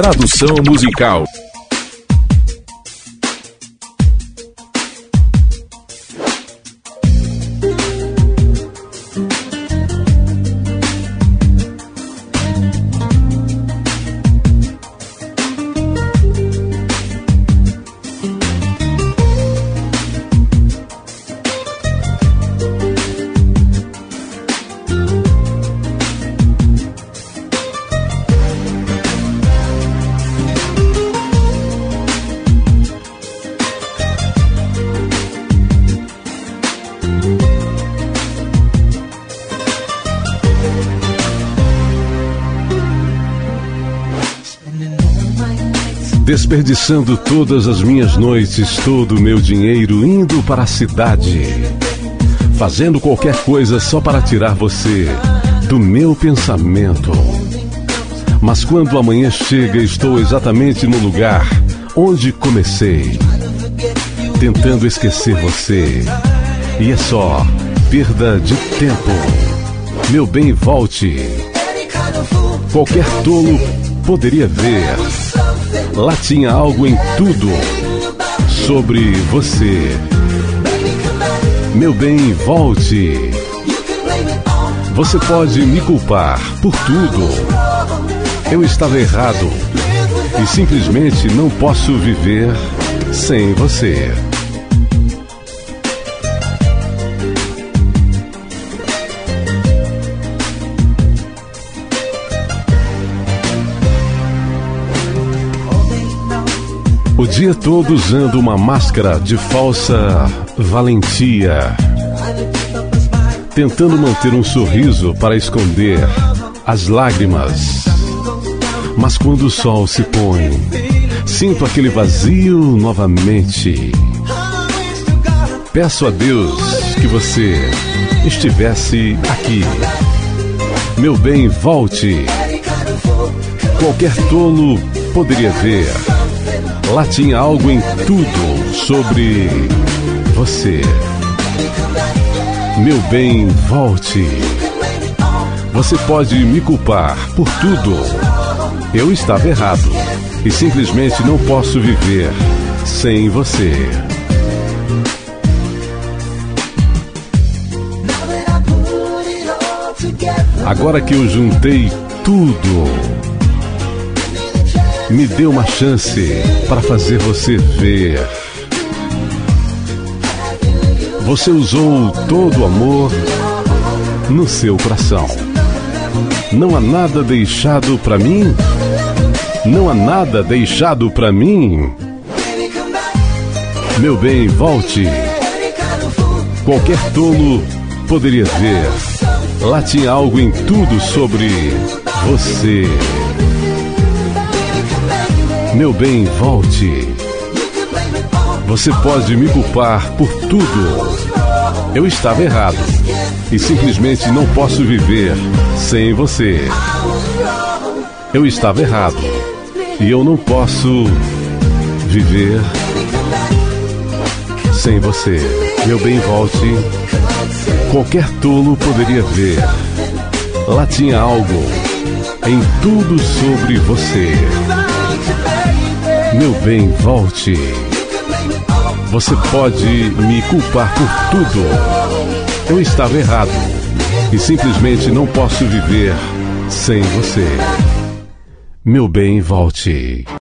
Tradução musical. Desperdiçando todas as minhas noites, todo o meu dinheiro indo para a cidade. Fazendo qualquer coisa só para tirar você do meu pensamento. Mas quando amanhã chega, estou exatamente no lugar onde comecei. Tentando esquecer você. E é só perda de tempo. Meu bem, volte. Qualquer tolo poderia ver Lá tinha algo em tudo sobre você. Meu bem, volte. Você pode me culpar por tudo. Eu estava errado e simplesmente não posso viver sem você. O dia todo usando uma máscara de falsa valentia. Tentando manter um sorriso para esconder as lágrimas. Mas quando o sol se põe, sinto aquele vazio novamente. Peço a Deus que você estivesse aqui. Meu bem, volte. Qualquer tolo poderia ver Lá tinha algo em tudo sobre você. Meu bem, volte. Você pode me culpar por tudo. Eu estava errado e simplesmente não posso viver sem você. Agora que eu juntei tudo me dê uma chance para fazer você ver. Você usou todo o amor no seu coração. Não há nada deixado para mim? Não há nada deixado para mim? Meu bem, volte. Qualquer tolo poderia ver. Lá tinha algo em tudo sobre você. Meu bem, volte. Você pode me culpar por tudo. Eu estava errado e simplesmente não posso viver sem você. Eu estava errado e eu não posso viver sem você. Meu bem, volte. Qualquer tolo poderia ver. Lá tinha algo em tudo sobre você. Meu bem, volte. Você pode me culpar por tudo. Eu estava errado e simplesmente não posso viver sem você. Meu bem, volte.